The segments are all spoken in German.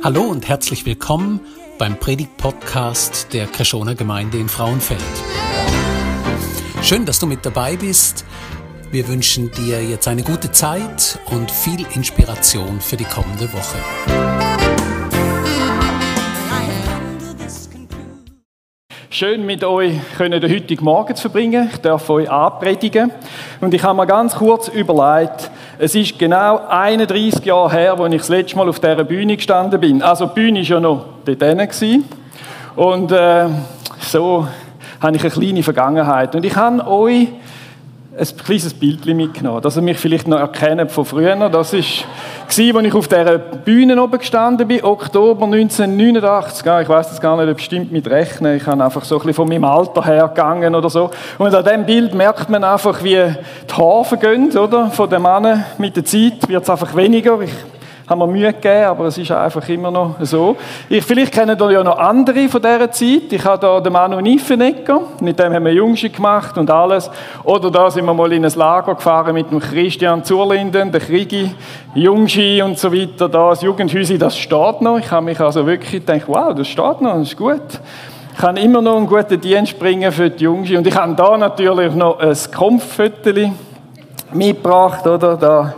Hallo und herzlich willkommen beim Predigt-Podcast der Kreschoner Gemeinde in Frauenfeld. Schön, dass du mit dabei bist. Wir wünschen dir jetzt eine gute Zeit und viel Inspiration für die kommende Woche. Schön mit euch können den heutigen Morgen zu verbringen. Ich darf euch anpredigen. Und ich habe mir ganz kurz überlegt, es ist genau 31 Jahre her, als ich das letzte Mal auf dieser Bühne gestanden bin. Also die Bühne war ja noch dort hinten. Und äh, so habe ich eine kleine Vergangenheit. Und ich habe euch ein kleines Bild mitgenommen, dass ihr mich vielleicht noch erkennt von früher. Das war, als ich auf dieser Bühne oben gestanden bin, Oktober 1989. Ich weiß das gar nicht, ob stimmt mit Rechnen. Ich habe einfach so ein bisschen von meinem Alter hergegangen oder so. Und an diesem Bild merkt man einfach, wie die Haare vergehen, oder? Von den Männern. Mit der Zeit wird es einfach weniger. Ich haben wir Mühe gegeben, aber es ist einfach immer noch so. Ich, vielleicht kennen ihr ja noch andere von dieser Zeit. Ich habe da den Manu Niffenegger, mit dem haben wir Jungschi gemacht und alles. Oder da sind wir mal in ein Lager gefahren mit dem Christian Zurlinden, der Krigi, Jungschi und so weiter. Da das Jugendhäuschen, das steht noch. Ich habe mich also wirklich gedacht, wow, das steht noch, das ist gut. Ich kann immer noch einen guten Dienst bringen für die Jungs. Und ich habe da natürlich noch ein Kampfviertel mitgebracht, oder? Da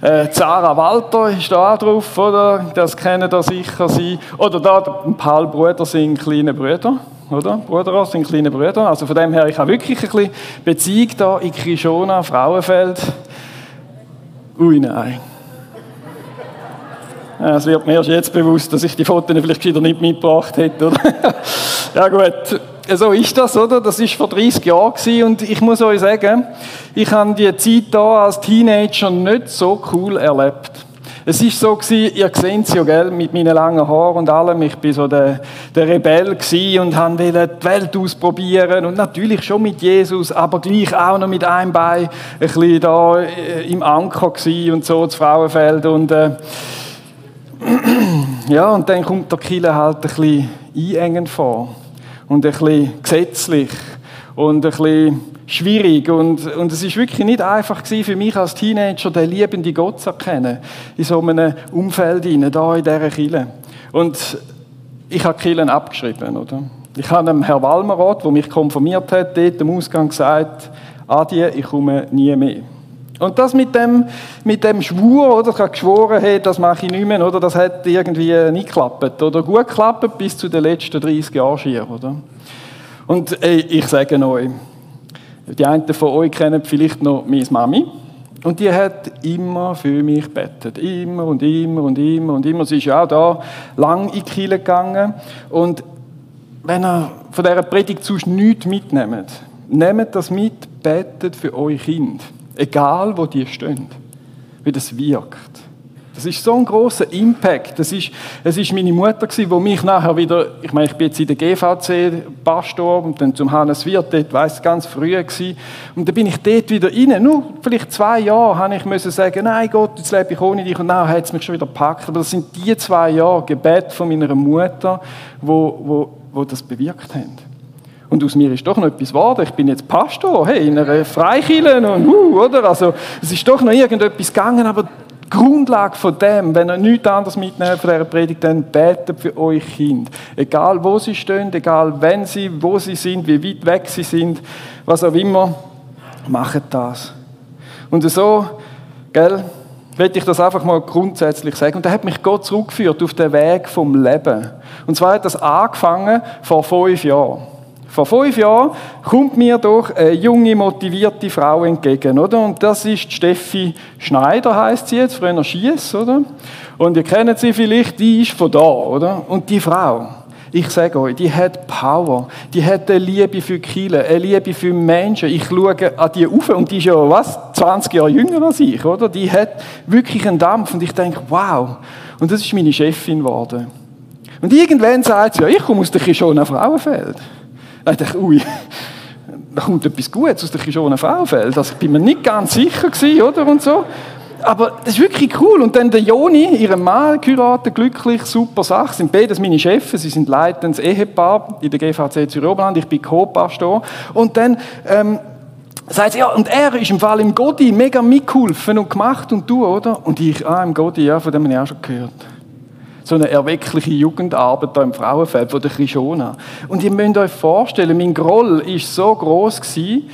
äh, Zara Walter ist da drauf, oder? Das kennen da sicher Sie. Oder da Paul Bruder sind kleine Brüder, oder? Bruder sind kleine Brüder. Also von dem her, ich habe wirklich ein bisschen Beziehung da in Krishona, Frauenfeld. Ui, nein. Es wird mir erst jetzt bewusst, dass ich die Fotos vielleicht wieder nicht mitgebracht hätte, oder? ja gut so ist das, oder? Das ist vor 30 Jahren und ich muss euch sagen, ich habe die Zeit da als Teenager nicht so cool erlebt. Es ist so gewesen, ihr seht es ja, gell, mit meinen langen Haaren und allem. Ich bin so der, der Rebell gewesen und wollte die Welt ausprobieren und natürlich schon mit Jesus, aber gleich auch noch mit einem Bein ein bisschen da äh, im Anker gewesen und so, das Frauenfeld und äh, ja, und dann kommt der Killer halt ein bisschen einengend vor und ein bisschen gesetzlich und ein bisschen schwierig. Und, und es ist wirklich nicht einfach gewesen für mich als Teenager, den liebenden Gott zu erkennen. In so einem Umfeld hinein, da in dieser Kille. Und ich habe Killen abgeschrieben, oder? Ich habe dem Herrn Walmeroth, der mich konfirmiert hat, dort am Ausgang gesagt, Adi, ich komme nie mehr. Und das mit dem, mit dem Schwur, oder? Ich habe geschworen, hey, das mache ich nicht mehr, oder? Das hat irgendwie nicht geklappt, oder? Gut geklappt bis zu den letzten 30 Jahren schier, oder? Und ey, ich sage euch, die einen von euch kennen vielleicht noch meine Mami. Und die hat immer für mich gebetet. Immer und immer und immer und immer. Sie ist ja auch da lang in die Kirche gegangen. Und wenn ihr von dieser Predigt sonst nichts mitnehmt, nehmt das mit, betet für euer Kind. Egal, wo die stehen. Wie das wirkt. Das ist so ein großer Impact. Das ist, es ist meine Mutter gewesen, die mich nachher wieder, ich meine, ich bin jetzt in der GVC Pastor und dann zum Hannes Wirt, dort weiss ganz früh gewesen. Und dann bin ich dort wieder rein. Nur vielleicht zwei Jahre habe ich müssen sagen, nein Gott, jetzt lebe ich ohne dich. Und dann hat es mich schon wieder gepackt. Aber das sind die zwei Jahre Gebet von meiner Mutter, wo, wo, wo das bewirkt haben. Und aus mir ist doch noch etwas geworden. Ich bin jetzt Pastor, hey, in einer Freikirche und uh, oder? Also, es ist doch noch irgendetwas gegangen, aber die Grundlage von dem, wenn ihr nichts anderes mitnehmt von dieser Predigt, dann betet für euch Kind. Egal wo sie stehen, egal wenn sie, wo sie sind, wie weit weg sie sind, was auch immer, macht das. Und so, gell, will ich das einfach mal grundsätzlich sagen. Und da hat mich Gott zurückgeführt auf den Weg vom Leben. Und zwar hat das angefangen vor fünf Jahren. Vor fünf Jahren kommt mir doch eine junge, motivierte Frau entgegen, oder? Und das ist Steffi Schneider, heißt sie jetzt, früher Schiess, oder? Und ihr kennt sie vielleicht, die ist von da, oder? Und die Frau, ich sage euch, die hat Power, die hat eine Liebe für Kiel, eine Liebe für Menschen. Ich schaue an die auf und die ist ja, was, 20 Jahre jünger als ich, oder? Die hat wirklich einen Dampf und ich denke, wow. Und das ist meine Chefin geworden. Und irgendwann sagt sie, ja, ich komme aus der Kishona Frauenfeld. Da dachte ich, ui, da kommt etwas Gutes aus der Kishona Frauenfeld. Also ich bin mir nicht ganz sicher gewesen, oder? Und so. Aber das ist wirklich cool. Und dann der Joni, ihre Mann, geheiratet, glücklich, super Sache. Sind beides meine Chefs. Sie sind leitendes Ehepaar in der GVC Zürich-Oberland. Ich bin Co-Pastor. Und dann, ähm, sagt sie, ja, und er ist im Fall im Godi mega mitgeholfen und gemacht und du, oder? Und ich, ah, im Godi, ja, von dem habe ich auch schon gehört. So eine erweckliche Jugendarbeit hier im Frauenfeld von der Krishona. Und ihr müsst euch vorstellen, mein Groll war so groß gewesen,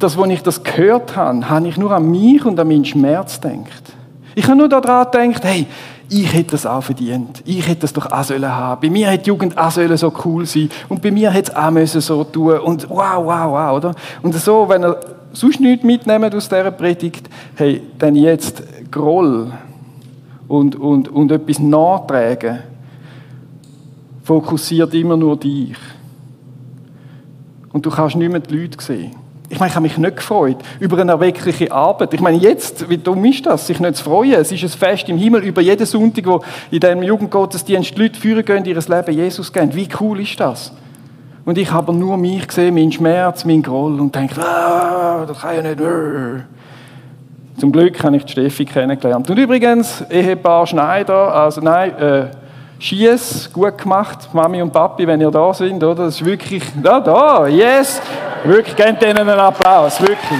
dass, als ich das gehört habe, habe ich nur an mich und an meinen Schmerz gedacht. Ich habe nur daran gedacht, hey, ich hätte das auch verdient. Ich hätte das doch auch sollen haben. Bei mir hätte die Jugend auch sollen so cool sein und bei mir hätte es auch müssen so tun und wow, wow, wow, oder? Und so, wenn ihr sonst nichts mitnehmt aus dieser Predigt, hey, dann jetzt Groll und, und, und etwas nachtragen, fokussiert immer nur dich. Und du kannst nicht mehr die Leute sehen. Ich meine, ich habe mich nicht gefreut über eine erweckliche Arbeit. Ich meine, jetzt, wie dumm ist das, sich nicht zu freuen? Es ist ein Fest im Himmel über jeden Sonntag, wo in diesem Jugendgottesdienst die Leute führen gehen, ihr Leben Jesus geben. Wie cool ist das? Und ich habe nur mich gesehen, meinen Schmerz, meinen Groll und denke, ah, das kann ja nicht. Zum Glück habe ich die Steffi kennengelernt. Und übrigens, Ehepaar Schneider, also nein, äh, Schiess, gut gemacht, Mami und Papi, wenn ihr da sind, oder? Das ist wirklich, da, da, yes! Wirklich, gebt ihnen einen Applaus, wirklich.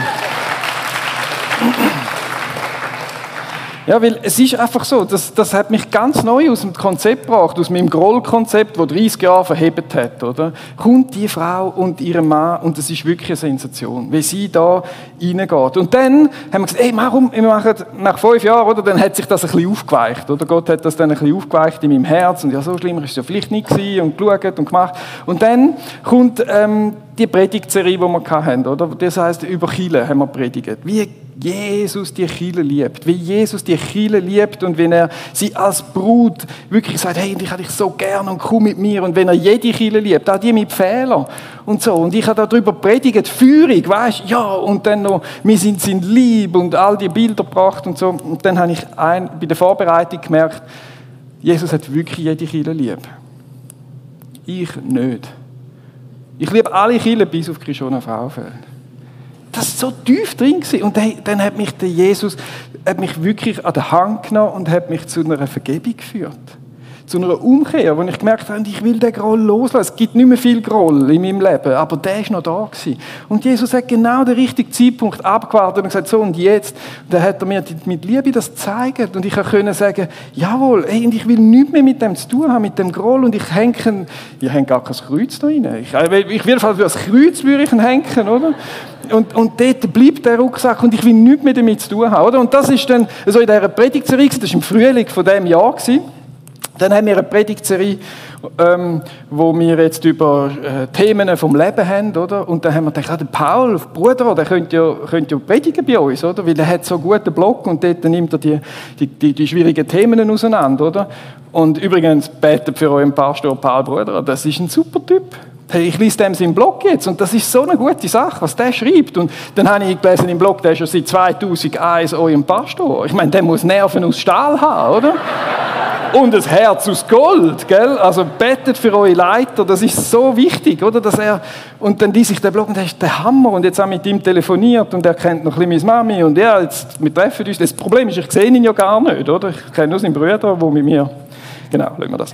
Ja, weil es ist einfach so, das, das hat mich ganz neu aus dem Konzept gebracht, aus meinem Groll-Konzept, das 30 Jahre verhebt hat, oder? Kommt die Frau und ihr Mann und das ist wirklich eine Sensation, wie sie da reingeht. Und dann haben wir gesagt, ey, warum, wir machen nach fünf Jahren, oder? Dann hat sich das ein bisschen aufgeweicht, oder? Gott hat das dann ein bisschen aufgeweicht in meinem Herz und ja, so schlimmer ist es ja vielleicht nicht gewesen und geschaut und gemacht. Und dann kommt ähm, die Predigtserie, die wir hatten, oder? Das heißt, über Chile haben wir predigt. Wie Jesus die Chile liebt. Wie Jesus die Chile liebt und wenn er sie als Brut wirklich sagt, hey, ich habe dich so gern und komm mit mir. Und wenn er jede Chile liebt, auch die mit Fehlern und so. Und ich habe darüber predigt, Führung, weißt ja, und dann noch, wir sind sind lieb und all die Bilder gebracht und so. Und dann habe ich ein, bei der Vorbereitung gemerkt, Jesus hat wirklich jede Chile lieb. Ich nicht. Ich liebe alle Kirchen bis auf Krishona Frauenfeld. Das war so tief drin. Gewesen. Und dann hat mich der Jesus hat mich wirklich an der Hand genommen und hat mich zu einer Vergebung geführt zu einer Umkehr, wo ich gemerkt habe, ich will den Groll loslassen. Es gibt nicht mehr viel Groll in meinem Leben, aber der ist noch da gewesen. Und Jesus hat genau den richtigen Zeitpunkt abgewartet und gesagt, so und jetzt. Und dann hat er mir mit Liebe das gezeigt und ich konnte sagen, jawohl, ey, und ich will nichts mehr mit dem zu tun haben, mit dem Groll und ich hänge, ich hänge gar kein Kreuz da rein. Ich, äh, ich will für das Kreuz würde ich hängen, oder? Und, und dort bleibt der Rucksack und ich will nichts mehr damit zu tun haben, oder? Und das ist dann so in dieser Predigtserie, das war im Frühling von diesem Jahr, dann haben wir eine Predigtserie, ähm, wo wir jetzt über äh, Themen vom Leben haben, oder? Und dann haben wir gedacht, ah, der Paul, Bruder, der könnte ja, könnte ja predigen bei uns, oder? Weil er hat so einen guten Blog und dort nimmt er die, die, die, die schwierigen Themen auseinander, oder? Und übrigens, betet für euren Pastor Paul Bruder, das ist ein super Typ. Hey, ich lese dem seinen Blog jetzt und das ist so eine gute Sache, was der schreibt. Und dann habe ich gelesen im Blog, der ist schon seit 2001 eurem Pastor. Ich meine, der muss Nerven aus Stahl haben, oder? und ein Herz aus Gold, gell? Also betet für eure Leiter, das ist so wichtig, oder? Dass er und dann ließ ich den Blog und das ist der Hammer und jetzt haben wir mit ihm telefoniert und er kennt noch ein bisschen meine Mami und ja, jetzt wir treffen uns. Das Problem ist, ich sehe ihn ja gar nicht, oder? Ich kenne nur seinen Bruder, der mit mir genau, schauen wir das.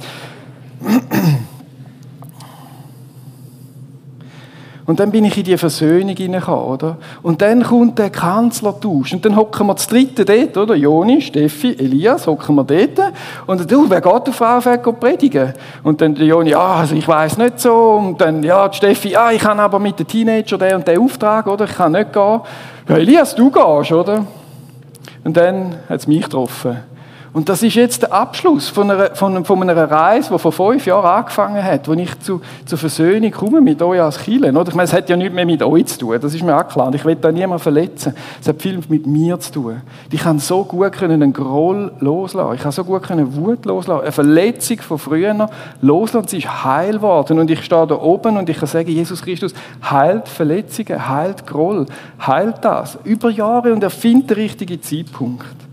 Und dann bin ich in die Versöhnung hineingekommen, oder? Und dann kommt der Kanzlertausch. Und dann hocken wir das dritte dort, oder? Joni, Steffi, Elias, hocken wir dort. Und du, wer geht auf Frauenfeld predigen? Und dann der Joni, ja, also ich weiß nicht so. Und dann, ja, die Steffi, ja, ich kann aber mit den Teenager den und den Auftrag, oder? Ich kann nicht gehen. Ja, Elias, du gehst, oder? Und dann hat es mich getroffen. Und das ist jetzt der Abschluss von einer, von, von einer Reise, die vor fünf Jahren angefangen hat, wo ich zu, zur Versöhnung komme mit euch als Kirche. Ich meine, es hat ja nichts mehr mit euch zu tun, das ist mir auch klar. Ich will da niemanden verletzen. Es hat viel mit mir zu tun. Ich kann so gut können einen Groll loslassen. Ich kann so gut können Wut loslassen. Eine Verletzung von früher loslassen. Sie ist heil geworden. Und ich stehe da oben und ich kann sagen, Jesus Christus heilt Verletzungen, heilt Groll, heilt das. Über Jahre und er findet den richtigen Zeitpunkt.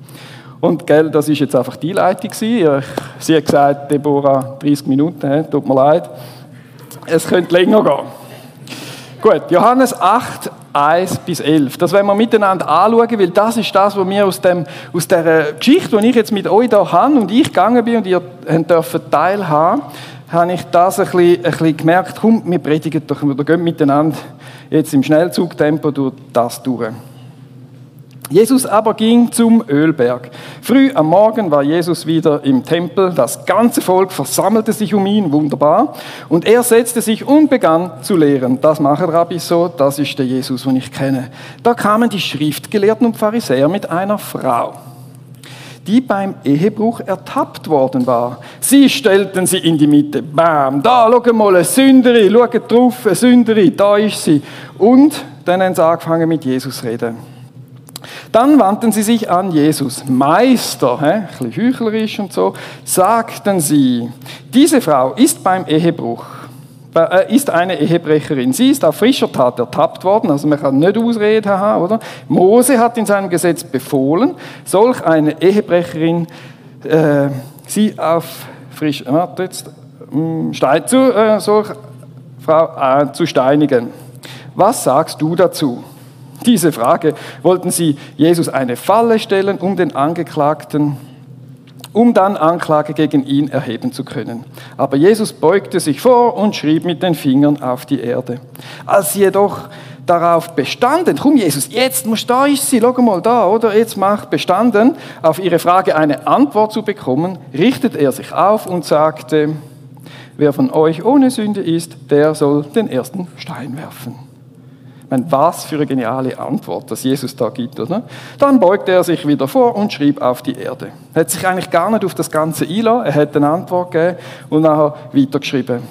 Und gell, das ist jetzt einfach die Leitung Sie hat gesagt, Deborah, 30 Minuten, tut mir leid. Es könnte länger gehen. Gut, Johannes 8, 1 bis 11. Das werden wir miteinander anschauen, weil das ist das, was wir aus, dem, aus der Geschichte, die ich jetzt mit euch hier habe und ich gegangen bin und ihr dürft teilhaben, habe ich das ein bisschen, ein bisschen gemerkt, komm, wir predigen doch, wir gehen miteinander jetzt im Schnellzugtempo durch das durch. Jesus aber ging zum Ölberg. Früh am Morgen war Jesus wieder im Tempel. Das ganze Volk versammelte sich um ihn, wunderbar. Und er setzte sich und begann zu lehren. Das machen Rabbis so, das ist der Jesus, den ich kenne. Da kamen die Schriftgelehrten und Pharisäer mit einer Frau, die beim Ehebruch ertappt worden war. Sie stellten sie in die Mitte. Bam, da, schau mal, eine Sünderin, schau drauf, eine Sünderin, da ist sie. Und dann haben sie angefangen mit Jesus reden. Dann wandten sie sich an Jesus. Meister, hä, ein bisschen heuchlerisch und so, sagten sie, diese Frau ist beim Ehebruch, äh, ist eine Ehebrecherin. Sie ist auf frischer Tat ertappt worden, also man kann nicht Ausrede haben, oder? Mose hat in seinem Gesetz befohlen, solch eine Ehebrecherin, äh, sie auf frisch, äh, warte jetzt, äh, zu, äh, solch Frau äh, zu steinigen. Was sagst du dazu? Diese Frage wollten sie Jesus eine Falle stellen, um den Angeklagten, um dann Anklage gegen ihn erheben zu können. Aber Jesus beugte sich vor und schrieb mit den Fingern auf die Erde. Als sie jedoch darauf bestanden, komm Jesus, jetzt musst da ist sie, schau mal da, oder? Jetzt mach bestanden, auf ihre Frage eine Antwort zu bekommen, richtet er sich auf und sagte, wer von euch ohne Sünde ist, der soll den ersten Stein werfen. Meine, was für eine geniale Antwort, dass Jesus da gibt. Oder? Dann beugte er sich wieder vor und schrieb auf die Erde. Er hat sich eigentlich gar nicht auf das Ganze einlassen. Er hat eine Antwort gegeben und nachher weitergeschrieben.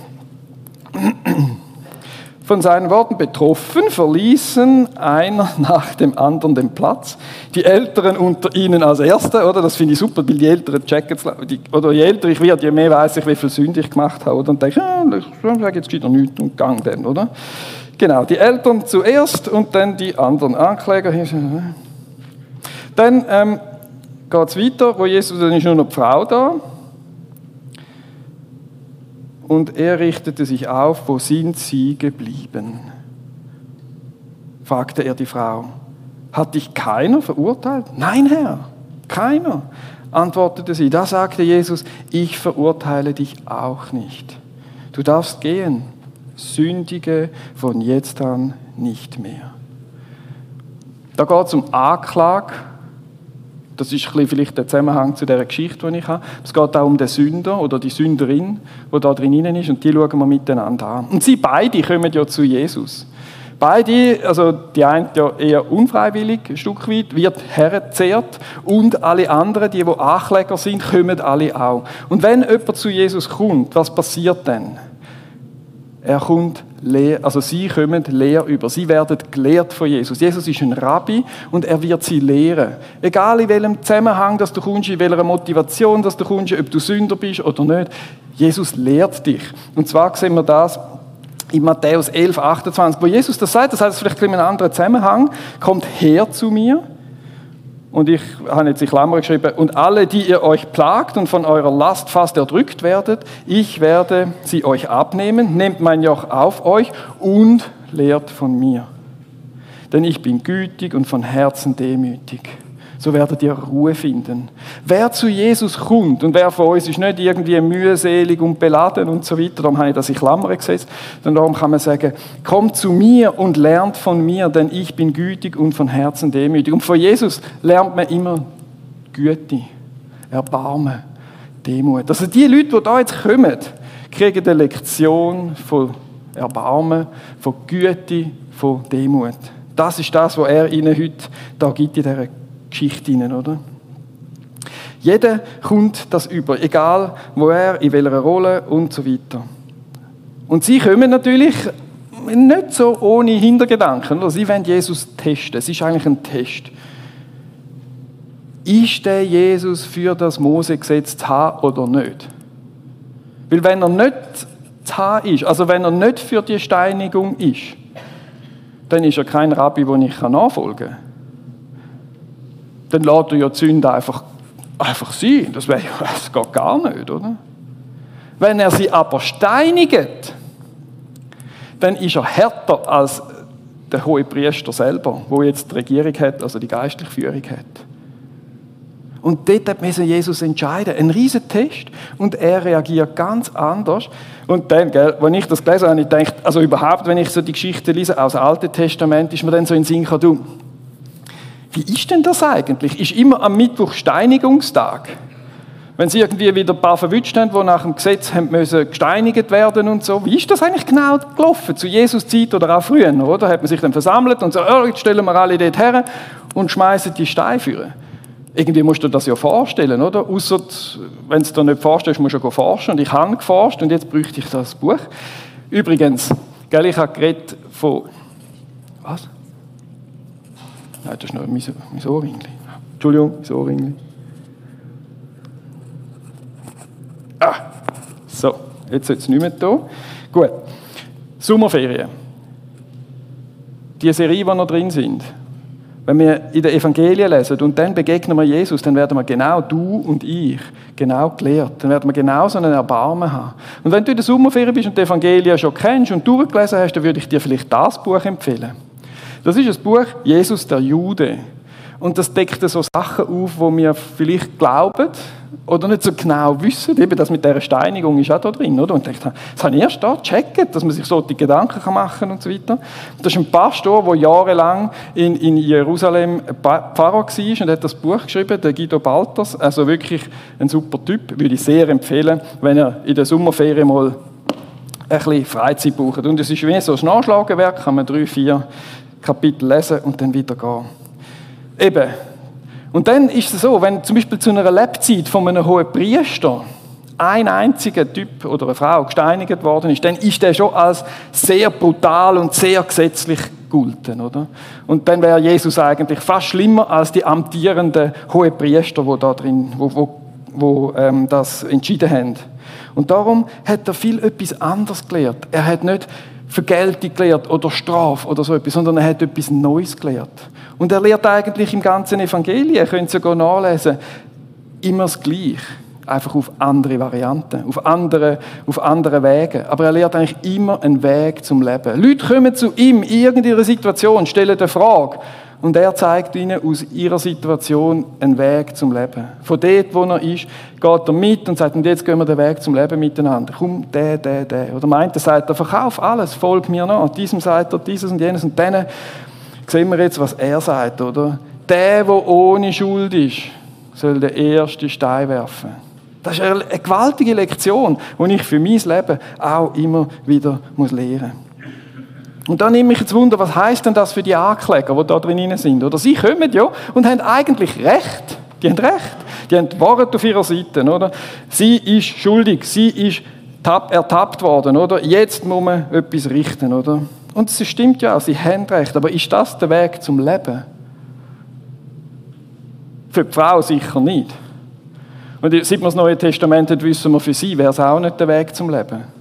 Von seinen Worten betroffen verließen einer nach dem anderen den Platz. Die Älteren unter ihnen als Erste, oder? Das finde ich super, weil die Älteren checken oder je älter ich werde, je mehr weiß ich, wie viel Sünde ich gemacht habe. Oder? Und denke, ja, ich sage jetzt wieder nichts und gang dann, oder? Genau, die Eltern zuerst und dann die anderen Ankläger. Dann ähm, geht es weiter, wo Jesus, dann ist nur noch die Frau da. Und er richtete sich auf, wo sind sie geblieben? fragte er die Frau. Hat dich keiner verurteilt? Nein, Herr, keiner, antwortete sie. Da sagte Jesus, ich verurteile dich auch nicht. Du darfst gehen sündige von jetzt an nicht mehr. Da geht es um Anklage. Das ist vielleicht der Zusammenhang zu der Geschichte, die ich habe. Es geht auch um den Sünder oder die Sünderin, die da drinnen ist, und die schauen wir miteinander an. Und sie beide kommen ja zu Jesus. Beide, also die eine ja eher unfreiwillig, ein Stück weit, wird herzehrt und alle anderen, die, die Ankläger sind, kommen alle auch. Und wenn jemand zu Jesus kommt, was passiert dann? Er kommt leer, also sie kommen leer über. Sie werden gelehrt von Jesus. Jesus ist ein Rabbi und er wird sie lehren. Egal in welchem Zusammenhang, dass du kommst, in welcher Motivation, dass du kommst, ob du Sünder bist oder nicht. Jesus lehrt dich. Und zwar sehen wir das in Matthäus 11, 28, wo Jesus das sagt, das heißt vielleicht in einem anderen Zusammenhang, kommt her zu mir und ich habe jetzt in Klammer geschrieben, und alle, die ihr euch plagt und von eurer Last fast erdrückt werdet, ich werde sie euch abnehmen, nehmt mein Joch auf euch und lehrt von mir. Denn ich bin gütig und von Herzen demütig so werdet ihr Ruhe finden. Wer zu Jesus kommt, und wer von uns ist nicht irgendwie mühselig und beladen und so weiter, darum habe ich das in Klammern gesetzt, denn darum kann man sagen, kommt zu mir und lernt von mir, denn ich bin gütig und von Herzen demütig. Und von Jesus lernt man immer Güte, Erbarmen, Demut. Also die Leute, die da jetzt kommen, kriegen eine Lektion von Erbarmen, von Güte, von Demut. Das ist das, was er ihnen heute da gibt in dieser Geschichte hinein, oder? Jeder kommt das über, egal wo er, in welcher Rolle und so weiter. Und sie kommen natürlich nicht so ohne Hintergedanken. Oder? Sie wollen Jesus testen. Es ist eigentlich ein Test. Ist der Jesus für das Mose-Gesetz zu haben oder nicht? Weil wenn er nicht zu haben ist, also wenn er nicht für die Steinigung ist, dann ist er kein Rabbi, den ich nachfolgen kann dann lässt er ja die Sünde einfach, einfach sein. Das, wär, das geht gar nicht, oder? Wenn er sie aber steinigt, dann ist er härter als der hohe Priester selber, wo jetzt die Regierung hat, also die geistliche Führung hat. Und dort muss Jesus entscheiden. Ein riesen Test. Und er reagiert ganz anders. Und dann, gell, wenn ich das gelesen habe, ich gedacht, also überhaupt, wenn ich so die Geschichte lese aus dem Alten Testament, ist mir dann so in den Sinn gekommen, wie ist denn das eigentlich? Ist immer am Mittwoch Steinigungstag? Wenn sie irgendwie wieder ein paar verwünscht haben, die nach dem Gesetz müssen gesteinigt werden und so. Wie ist das eigentlich genau gelaufen? Zu Jesus Zeit oder auch früher, oder? Hat man sich dann versammelt und so, oh, jetzt stellen wir alle dort her und schmeißen die Steine führen. Irgendwie musst du das ja vorstellen, oder? Außer, wenn du dir nicht vorstellst, musst du ja forschen. Und ich habe geforscht und jetzt bräuchte ich das Buch. Übrigens, gell, ich habe geredet von... Was? Nein, das ist nur mein, mein Ohrringli. Entschuldigung, mein Ohrringli. Ah, so, jetzt sollte es nicht mehr da. Gut, Sommerferien. Die Serie, die noch drin sind. Wenn wir in den Evangelien lesen und dann begegnen wir Jesus, dann werden wir genau du und ich genau gelehrt. Dann werden wir genau so einen Erbarmen haben. Und wenn du in der Sommerferien bist und die Evangelien schon kennst und durchgelesen hast, dann würde ich dir vielleicht das Buch empfehlen. Das ist das Buch Jesus der Jude. Und das deckt so Sachen auf, wo wir vielleicht glauben oder nicht so genau wissen. Eben das mit dieser Steinigung ist auch da drin, oder? Und dachte, das habe erst da gecheckt, dass man sich so die Gedanken machen kann und so weiter. Das ist ein Pastor, der jahrelang in, in Jerusalem Pfarrer war und hat das Buch geschrieben, der Guido Balters. Also wirklich ein super Typ, würde ich sehr empfehlen, wenn er in der Sommerferien mal ein bisschen Freizeit braucht. Und es ist wie so ein Nachschlagewerk, kann man drei, vier Kapitel lesen und dann wieder gehen. Eben. Und dann ist es so, wenn zum Beispiel zu einer Lebzeit von einem hohen Priester ein einziger Typ oder eine Frau gesteinigt worden ist, dann ist der schon als sehr brutal und sehr gesetzlich gulten, oder? Und dann wäre Jesus eigentlich fast schlimmer als die amtierenden hohen Priester, wo da drin, wo, wo, wo ähm, das entschieden haben. Und darum hat er viel etwas anderes gelehrt. Er hat nicht Vergeltung gelehrt oder Strafe oder so etwas, sondern er hat etwas Neues gelehrt. Und er lehrt eigentlich im ganzen Evangelium, ihr könnt es sogar nachlesen, immer das Gleiche. Einfach auf andere Varianten, auf andere, auf andere Wege. Aber er lehrt eigentlich immer einen Weg zum Leben. Leute kommen zu ihm in irgendeiner Situation, stellen eine Frage. Und er zeigt ihnen aus ihrer Situation einen Weg zum Leben. Von dort, wo er ist, geht er mit und sagt, und jetzt gehen wir den Weg zum Leben miteinander. Komm, der, der, der. Oder meint er, sagt er, verkauf alles, folg mir nach. Diesem sagt er dieses und jenes. Und dann sehen wir jetzt, was er sagt, oder? Der, der ohne Schuld ist, soll den ersten Stein werfen. Das ist eine gewaltige Lektion, die ich für mein Leben auch immer wieder lernen muss. Und dann nehme ich jetzt Wunder, was heißt denn das für die Ankläger, die da drin sind? Oder sie kommen ja und haben eigentlich Recht. Die haben Recht. Die haben Wahrheit auf ihrer Seite, oder? Sie ist schuldig. Sie ist ertappt worden, oder? Jetzt muss man etwas richten, oder? Und es stimmt ja, sie haben Recht. Aber ist das der Weg zum Leben? Für die Frau sicher nicht. Und seit wir das Neue Testament hat, wissen wir, für sie wäre es auch nicht der Weg zum Leben.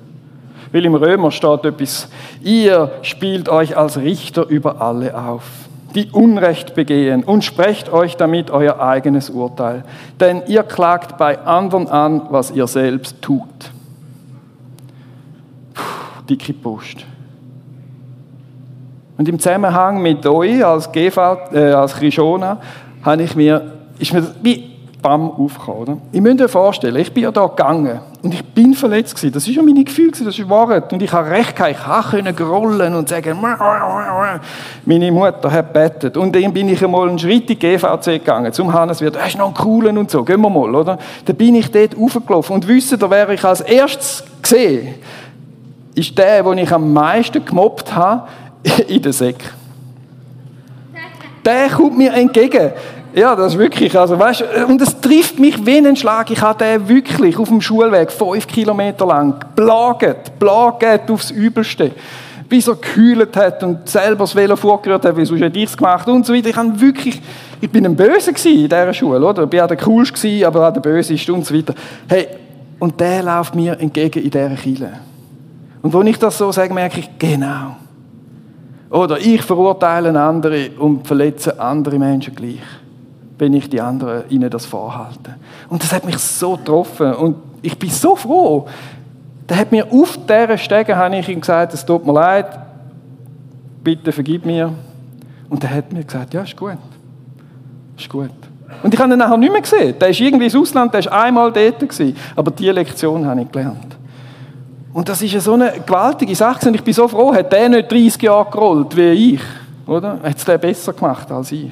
Weil im Römer steht etwas, ihr spielt euch als Richter über alle auf, die Unrecht begehen und sprecht euch damit euer eigenes Urteil. Denn ihr klagt bei anderen an, was ihr selbst tut. Puh, dicke Post. Und im Zusammenhang mit euch als GV, äh, als Krishona, habe ich mir, ist mir wie Bam aufgekommen. Oder? Ich muss mir vorstellen, ich bin ja da gegangen und ich bin verletzt gewesen. Das ist ja meine Gefühl gewesen, das ist Wahrheit. Und ich habe recht gehabt, ich können grollen und sagen, meine Mutter hat bettet. Und dann bin ich einmal einen Schritt in die GVC gegangen, zum Hannes wird, hast du noch einen coolen und so, gehen wir mal, oder? Dann bin ich dort raufgelaufen und wüsste, da wäre ich als erstes gesehen, ist der, den ich am meisten gemobbt habe, in der Säck. Der kommt mir entgegen. Ja, das ist wirklich, also weißt, und es trifft mich wie ein Schlag. Ich habe den wirklich auf dem Schulweg fünf Kilometer lang plaget, plaget aufs Übelste. Bis er gekühlt hat und selber das Velo vorgerührt hat, wie sonst hätte ich es gemacht und so weiter. Ich habe wirklich, ich bin ein Böse in dieser Schule, oder? Ich bin auch der Coolste aber auch der Böseste und so weiter. Hey, und der läuft mir entgegen in dieser Kille. Und wenn ich das so sage, merke ich, genau. Oder ich verurteile andere und verletze andere Menschen gleich wenn ich die anderen ihnen das vorhalte. Und das hat mich so getroffen und ich bin so froh. Da hat mir auf dieser Stege habe ich ihm gesagt, es tut mir leid, bitte vergib mir. Und er hat mir gesagt, ja, ist gut. Ist gut. Und ich habe ihn nachher nicht mehr gesehen. Der ist irgendwie ins Ausland, der ist einmal dort gewesen. Aber diese Lektion habe ich gelernt. Und das ist so eine gewaltige Sache. Und ich bin so froh, hat der nicht 30 Jahre gerollt wie ich. Oder? Hat es der besser gemacht als ich?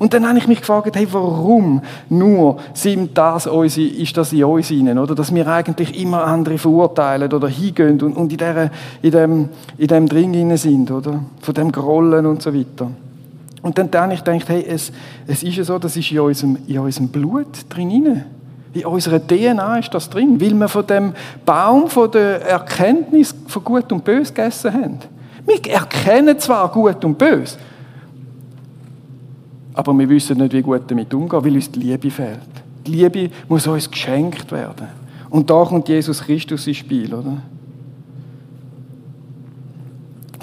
Und dann habe ich mich gefragt, hey, warum nur sind das unsere, ist das in uns hinein, oder? Dass wir eigentlich immer andere verurteilen oder hingehen und, und in, der, in, dem, in dem drin sind, oder? Von dem Grollen und so weiter. Und dann habe ich gedacht, hey, es, es ist ja so, das ist in unserem, in unserem Blut drin. In unserer DNA ist das drin, weil wir von dem Baum von der Erkenntnis von Gut und Bös gegessen haben. Wir erkennen zwar Gut und Bös, aber wir wissen nicht, wie gut damit umgehen, weil uns die Liebe fehlt. Die Liebe muss uns geschenkt werden. Und da kommt Jesus Christus ins Spiel, oder?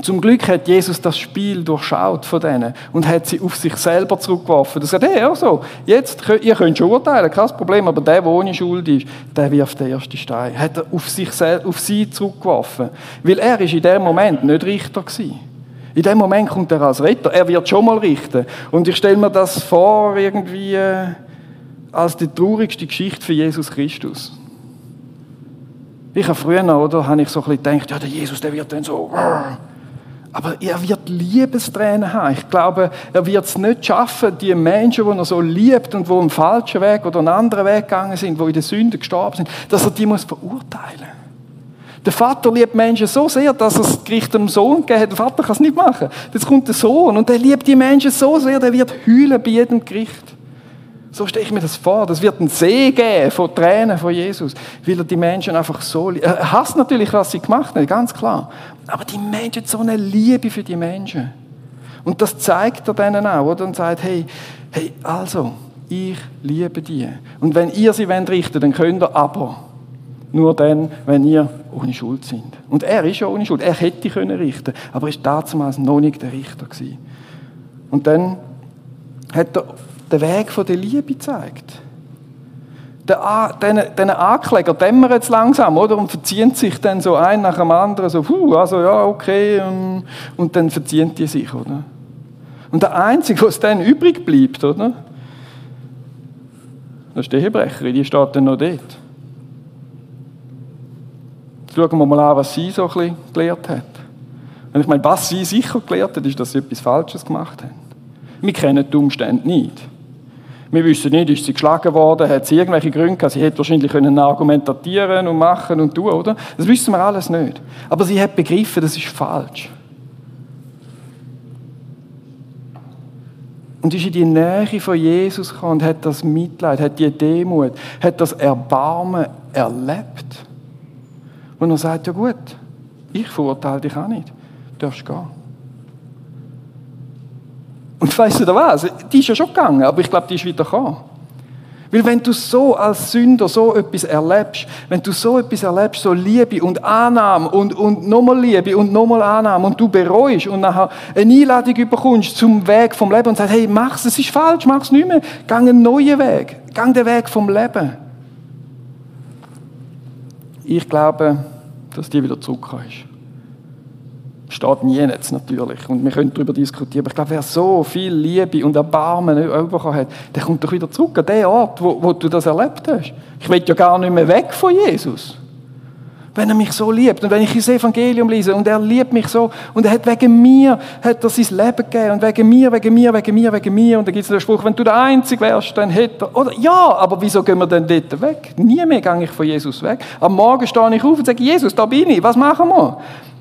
Zum Glück hat Jesus das Spiel durchschaut von denen und hat sie auf sich selber zurückgeworfen. Er sagt, hey, also, jetzt, ihr könnt schon urteilen, kein Problem, aber der, der ohne Schuld ist, der wirft den ersten Stein. Hat er auf, sich, auf sie zurückgeworfen. Weil er ist in dem Moment nicht Richter gewesen. In dem Moment kommt er als Retter. Er wird schon mal richten. Und ich stelle mir das vor, irgendwie, äh, als die traurigste Geschichte für Jesus Christus. Ich habe früher, oder, habe ich so ein bisschen gedacht, ja, der Jesus, der wird dann so, aber er wird Liebestränen haben. Ich glaube, er wird es nicht schaffen, die Menschen, die er so liebt und die einen falschen Weg oder einen anderen Weg gegangen sind, die in der Sünde gestorben sind, dass er die muss verurteilen muss. Der Vater liebt Menschen so sehr, dass er das Gericht dem Sohn gegeben hat. Der Vater kann es nicht machen. Jetzt kommt der Sohn und er liebt die Menschen so sehr, der wird heulen bei jedem Gericht. So stelle ich mir das vor. Das wird ein See geben von Tränen von Jesus, weil er die Menschen einfach so liebt. Er hasst natürlich, was sie gemacht haben, ganz klar. Aber die Menschen so eine Liebe für die Menschen. Und das zeigt er denen auch, oder? Und sagt, hey, hey, also, ich liebe die. Und wenn ihr sie wollt richten, dann könnt ihr aber. Nur dann, wenn ihr ohne Schuld sind. Und er ist ja ohne Schuld. Er hätte können richten, aber er ist damals noch nicht der Richter gewesen. Und dann hat er den Weg der Liebe gezeigt. Diesen Ankläger dämmert es langsam, oder? Und verzieht sich dann so ein nach dem anderen, so, puh, also ja, okay, ähm, und dann verziehen die sich, oder? Und der Einzige, was dann übrig bleibt, oder? Das ist die Hebrecherin, die steht dann noch dort. Jetzt schauen wir mal an, was sie so ein bisschen gelehrt hat. Und ich meine, was sie sicher gelehrt hat, ist, dass sie etwas Falsches gemacht haben. Wir kennen die Umstände nicht. Wir wissen nicht, ist sie geschlagen worden, hat sie irgendwelche Gründe gehabt, sie hätte wahrscheinlich können argumentieren und machen und tun, oder? Das wissen wir alles nicht. Aber sie hat begriffen, das ist falsch. Und ist in die Nähe von Jesus gekommen und hat das Mitleid, hat die Demut, hat das Erbarmen erlebt. Und er sagt, ja gut, ich verurteile dich auch nicht. Du darfst gehen. Und weißt du was? Die ist ja schon gegangen, aber ich glaube, die ist wieder gekommen. Weil wenn du so als Sünder so etwas erlebst, wenn du so etwas erlebst, so Liebe und Annahme und, und nochmal Liebe und nochmal Annahme und du bereust und nachher eine Einladung bekommst zum Weg vom Leben und sagst, hey, mach's, es ist falsch, mach's nicht mehr, gang einen neuen Weg, gang den Weg vom Leben. Ich glaube, dass die wieder zurückkommt steht nie jetzt natürlich. Und wir können darüber diskutieren. Aber ich glaube, wer so viel Liebe und Erbarmen bekommen hat, der kommt doch wieder zurück an den Ort, wo, wo du das erlebt hast. Ich will ja gar nicht mehr weg von Jesus. Wenn er mich so liebt und wenn ich das Evangelium lese und er liebt mich so und er hat wegen mir hat er sein Leben gegeben und wegen mir, wegen mir, wegen mir, wegen mir und dann gibt es den Spruch, wenn du der Einzige wärst, dann hätte er, oder ja, aber wieso gehen wir denn dort weg? Nie mehr gehe ich von Jesus weg. Am Morgen stehe ich auf und sage, Jesus, da bin ich, was machen wir?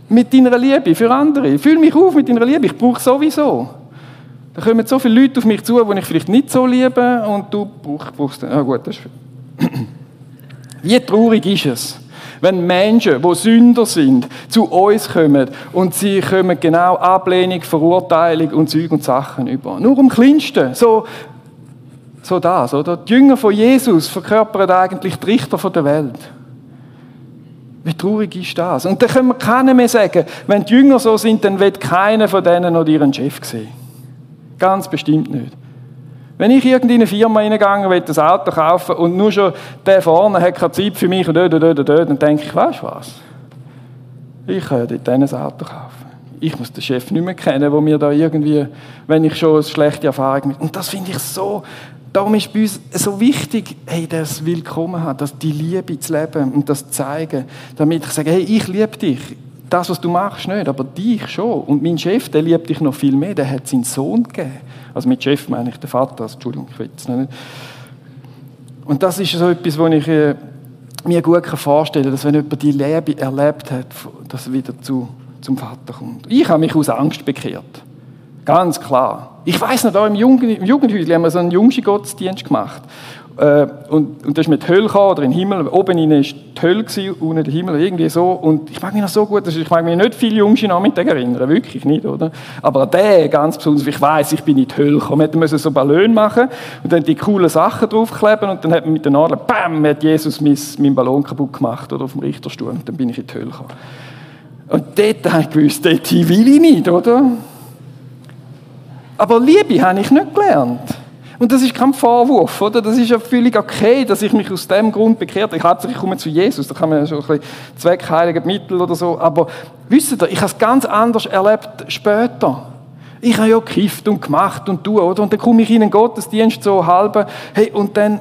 Mit deiner Liebe für andere. Fühl mich auf mit deiner Liebe, ich brauche sowieso. Da kommen so viele Leute auf mich zu, die ich vielleicht nicht so liebe und du brauchst... Ah gut, das ist... Wie traurig ist es, wenn Menschen, die Sünder sind, zu uns kommen und sie kommen genau Ablehnung, Verurteilung und Zeug und Sachen über. Nur am kleinsten. So, so das, oder? Die Jünger von Jesus verkörpern eigentlich die Richter der Welt. Wie traurig ist das? Und dann können wir keiner mehr sagen, wenn die Jünger so sind, dann wird keiner von denen noch ihren Chef sehen. Ganz bestimmt nicht. Wenn ich in eine Firma reingegangen will, ein Auto kaufen und nur schon der vorne hat keine Zeit für mich und dort, dort, dort, dann denke ich, weißt du was? Ich kann dort ein Auto kaufen. Ich muss den Chef nicht mehr kennen, wo mir da irgendwie, wenn ich schon eine schlechte Erfahrung mit. Und das finde ich so Darum ist bei uns so wichtig, hey, das Willkommen hat, dass die Liebe zu leben und das zu zeigen, damit ich sage, hey, ich liebe dich. Das, was du machst, nicht, aber dich schon. Und mein Chef, der liebt dich noch viel mehr, der hat seinen Sohn gegeben. Also mit Chef meine ich den Vater, also, Entschuldigung, ich es nicht. Und das ist so etwas, was ich äh, mir gut vorstellen kann, dass wenn jemand die Liebe erlebt hat, dass er wieder zu, zum Vater kommt. Ich habe mich aus Angst bekehrt. Ganz klar. Ich weiß noch, da im, Jugend, im Jugendhäuschen haben wir so einen Jungschi-Gottesdienst gemacht. Äh, und, und das ist mit Hölle gekommen, oder in den Himmel. Oben war die Hölle, unten der Himmel, irgendwie so. Und ich mag mich noch so gut, ich mag mich nicht viele Jungs Nachmittage erinnern, wirklich nicht, oder? Aber der ganz besonders, ich weiß, ich bin in die Hölle gekommen. Wir mussten so Ballon machen und dann die coolen Sachen draufkleben und dann hat man mit der Nadel, bam, hat Jesus mein, meinen Ballon kaputt gemacht, oder, auf dem Richterstuhl. Und dann bin ich in die Hölle gekommen. Und dort habe ich gewusst, dort will ich nicht, oder? Aber Liebe habe ich nicht gelernt. Und das ist kein Vorwurf, oder? Das ist ja völlig okay, dass ich mich aus dem Grund bekehrt habe. Hauptsächlich komme zu Jesus, da kann man ja schon ein bisschen zweckheilige Mittel oder so. Aber wisst ihr, ich habe es ganz anders erlebt später. Ich habe ja gekifft und gemacht und du, oder? Und dann komme ich in einen Gottesdienst so halb, hey, und dann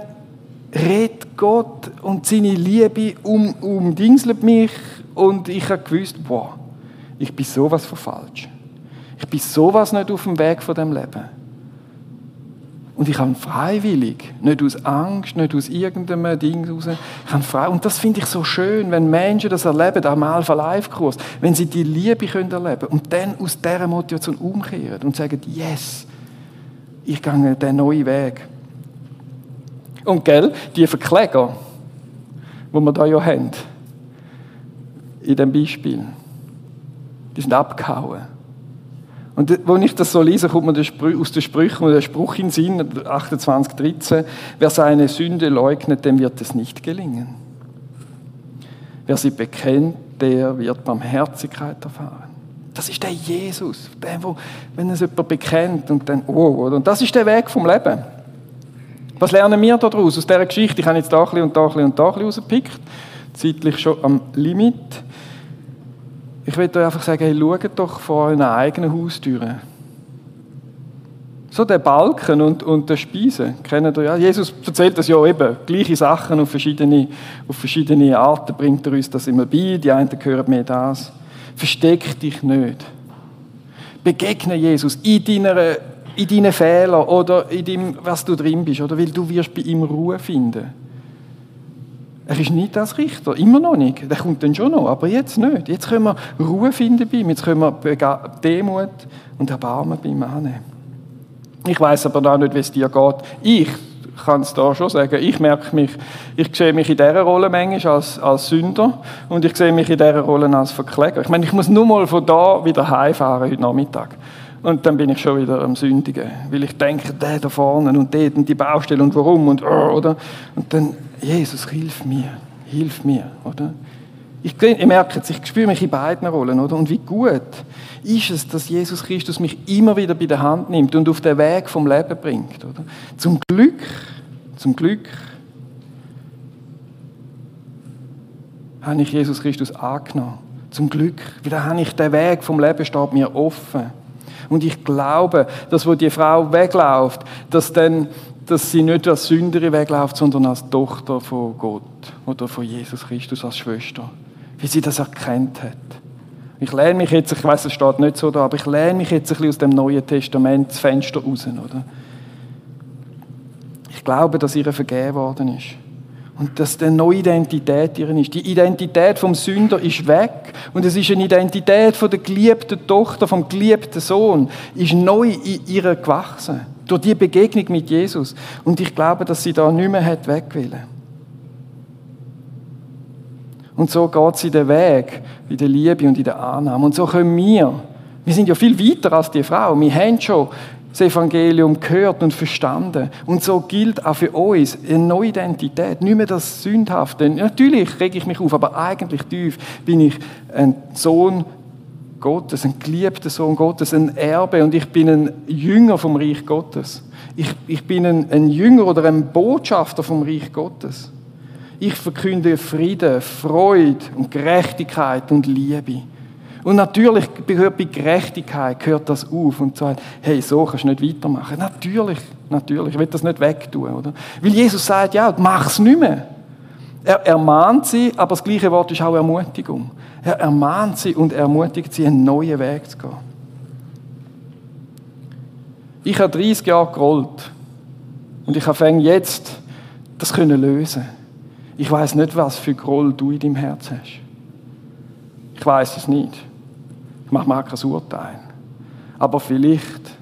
redet Gott und seine Liebe um, umdingselt mich und ich habe gewusst, boah, ich bin sowas von falsch. Ich bin sowas nicht auf dem Weg von dem Leben. Und ich habe freiwillig, nicht aus Angst, nicht aus irgendeinem Ding raus. Ich habe frei, und das finde ich so schön, wenn Menschen das erleben, am Alpha Life Kurs, wenn sie die Liebe können erleben und dann aus dieser Motivation umkehren und sagen, yes, ich gehe den neuen Weg. Und gell, die Verkläger, die wir da ja haben, in dem Beispiel, die sind abgehauen und wenn ich das so lese, kommt mir aus den Sprüchen der Spruch in Sinn, 28, 13, wer seine Sünde leugnet, dem wird es nicht gelingen. Wer sie bekennt, der wird Barmherzigkeit erfahren. Das ist der Jesus, der, wo, wenn es jemand bekennt und dann, oh, oder? Und das ist der Weg vom Leben. Was lernen wir daraus, aus dieser Geschichte? Ich habe jetzt da ein bisschen und da ein bisschen und da ein bisschen rausgepickt. Zeitlich schon am Limit. Ich will euch einfach sagen, hey, schaut doch vor euren eigenen Haustüren. So der Balken und, und der Speise, kennt ihr ja. Jesus erzählt das ja eben, gleiche Sachen auf verschiedene, auf verschiedene Arten bringt er uns das immer bei. Die einen hören mehr das. Versteck dich nicht. Begegne Jesus in deiner in deinen Fehlern oder in dem, was du drin bist, oder weil du wirst bei ihm Ruhe finden. Er ist nicht als Richter, immer noch nicht. Der kommt dann schon noch, aber jetzt nicht. Jetzt können wir Ruhe finden bei ihm, jetzt können wir Demut und Erbarmen bei ihm annehmen. Ich weiß aber da nicht, wie es dir geht. Ich kann es da schon sagen, ich merke mich, ich sehe mich in dieser Rolle manchmal als, als Sünder und ich sehe mich in dieser Rolle als Verkläger. Ich meine, ich muss nur mal von da wieder heimfahren heute Nachmittag. Und dann bin ich schon wieder am Sündigen, weil ich denke, der da vorne und dort und die Baustelle und warum und oh, oder? Und dann, Jesus, hilf mir, hilf mir, oder? Ich, ich merke jetzt, ich spüre mich in beiden Rollen, oder? Und wie gut ist es, dass Jesus Christus mich immer wieder bei der Hand nimmt und auf den Weg vom Leben bringt, oder? Zum Glück, zum Glück habe ich Jesus Christus angenommen. Zum Glück, dann habe ich den Weg vom Leben steht mir offen. Und ich glaube, dass wo die Frau wegläuft, dass dann dass sie nicht als Sünderin wegläuft, sondern als Tochter von Gott oder von Jesus Christus als Schwester. Wie sie das erkennt hat. Ich lehne mich jetzt, ich weiß, es steht nicht so da, aber ich lehne mich jetzt ein bisschen aus dem Neuen Testament das Fenster raus, oder? Ich glaube, dass ihr vergeben worden ist. Und dass eine neue Identität ihren ist. Die Identität vom Sünder ist weg. Und es ist eine Identität von der geliebten Tochter, vom geliebten Sohn, ist neu in ihr gewachsen. Durch die Begegnung mit Jesus. Und ich glaube, dass sie da nicht mehr hat wegwillen. Und so geht sie den Weg in der Liebe und in der Annahme. Und so können wir, wir sind ja viel weiter als die Frau. Wir haben schon das Evangelium gehört und verstanden. Und so gilt auch für uns eine neue Identität. Nicht mehr das Sündhafte. Natürlich rege ich mich auf, aber eigentlich tief bin ich ein Sohn Gottes, ein geliebter Sohn Gottes, ein Erbe und ich bin ein Jünger vom Reich Gottes. Ich, ich bin ein, ein Jünger oder ein Botschafter vom Reich Gottes. Ich verkünde Frieden, Freude und Gerechtigkeit und Liebe. Und natürlich gehört bei Gerechtigkeit gehört das auf und sagt, hey, so kannst du nicht weitermachen. Natürlich, natürlich, ich will das nicht wegtun, oder? Weil Jesus sagt, ja, mach es nicht mehr. Er ermahnt sie, aber das gleiche Wort ist auch Ermutigung. Er ermahnt sie und ermutigt sie, einen neuen Weg zu gehen. Ich habe 30 Jahre gerollt und ich habe jetzt das können lösen. Ich weiß nicht, was für Groll du in deinem Herz hast. Ich weiß es nicht. Ich mache mir kein Urteil. Aber vielleicht.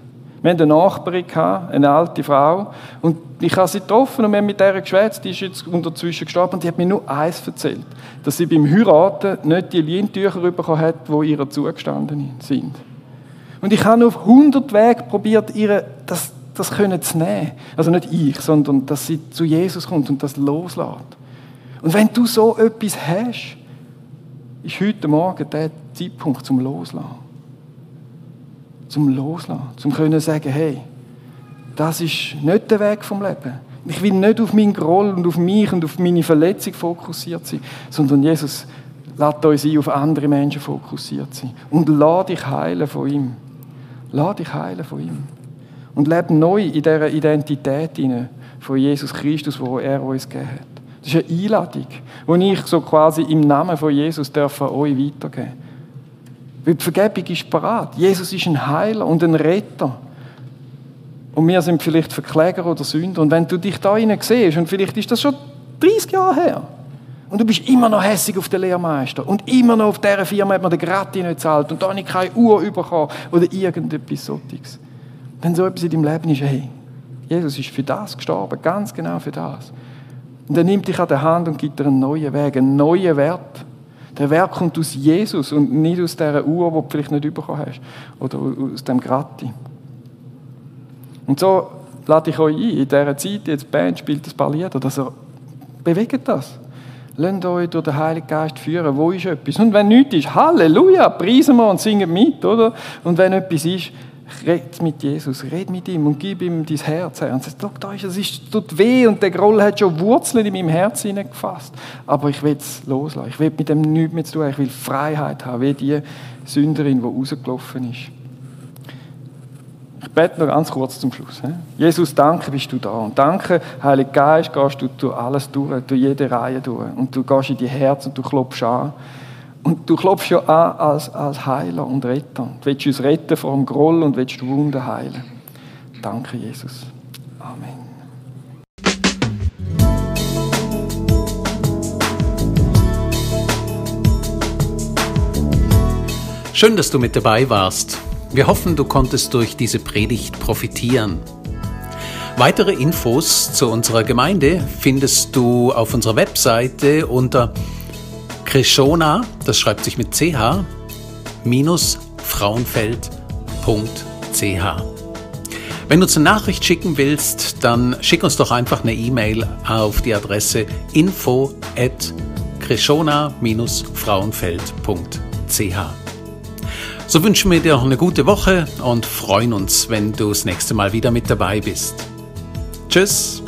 Wir hatten eine Nachbarin, eine alte Frau, und ich habe sie getroffen und wir haben mit der geschwätzt, die ist jetzt unterzwischen gestorben, und die hat mir nur eins erzählt, dass sie beim Heiraten nicht die Lintücher bekommen hat, die ihr zugestanden sind. Und ich habe auf 100 Wege probiert, ihr das, das können zu nehmen. Also nicht ich, sondern dass sie zu Jesus kommt und das loslässt. Und wenn du so etwas hast, ist heute Morgen der Zeitpunkt zum Loslassen. Zum Loslassen. Zum können sagen, hey, das ist nicht der Weg vom Leben. Ich will nicht auf meinen Groll und auf mich und auf meine Verletzung fokussiert sein, sondern Jesus lässt uns ein, auf andere Menschen fokussiert sein. Und lass dich heilen von ihm. Lass dich heilen von ihm. Und lebe neu in dieser Identität von Jesus Christus, wo er uns gegeben hat. Das ist eine Einladung, die ich so quasi im Namen von Jesus darf an euch weitergeben Weil die Vergebung ist parat. Jesus ist ein Heiler und ein Retter. Und wir sind vielleicht Verkläger oder Sünder. Und wenn du dich da hinein siehst, und vielleicht ist das schon 30 Jahre her, und du bist immer noch hässig auf den Lehrmeister. Und immer noch auf dieser Firma hat man den Gratis nicht gezahlt. Und da habe ich keine Uhr bekommen. Oder irgendetwas solches. Wenn so etwas in deinem Leben ist, hey, Jesus ist für das gestorben. Ganz genau für das. Und er nimmt dich an der Hand und gibt dir einen neuen Weg, einen neuen Wert. Der Wert kommt aus Jesus und nicht aus dieser Uhr, die du vielleicht nicht bekommen hast. Oder aus dem Grati. Und so lade ich euch ein, in dieser Zeit, jetzt die Band spielt ein paar Lieder, also bewegt das. Lasst euch durch den Heiligen Geist führen. Wo ist etwas? Und wenn nichts ist, Halleluja, preisen wir und singen mit, oder? Und wenn etwas ist, red mit Jesus, red mit ihm und gib ihm dein Herz her. Und sagt, da ist es, es tut weh und der Groll hat schon Wurzeln in meinem Herz hineingefasst. Aber ich will es loslassen. Ich will mit dem nichts mehr zu tun. Ich will Freiheit haben, wie die Sünderin, die rausgelaufen ist. Ich bete noch ganz kurz zum Schluss. Jesus, danke, bist du da. Und danke, Heiliger Geist, gehst du durch alles durch, durch jede Reihe durch. Und du gehst in die Herz und du klopfst an. Und du klopfst ja an als, als Heiler und Retter. Du willst uns retten vor dem Groll und willst Wunden heilen. Danke, Jesus. Amen. Schön, dass du mit dabei warst. Wir hoffen, du konntest durch diese Predigt profitieren. Weitere Infos zu unserer Gemeinde findest du auf unserer Webseite unter Krishona, das schreibt sich mit ch, minus frauenfeld.ch. Wenn du uns eine Nachricht schicken willst, dann schick uns doch einfach eine E-Mail auf die Adresse info at krishona-frauenfeld.ch. So wünschen wir dir noch eine gute Woche und freuen uns, wenn du das nächste Mal wieder mit dabei bist. Tschüss!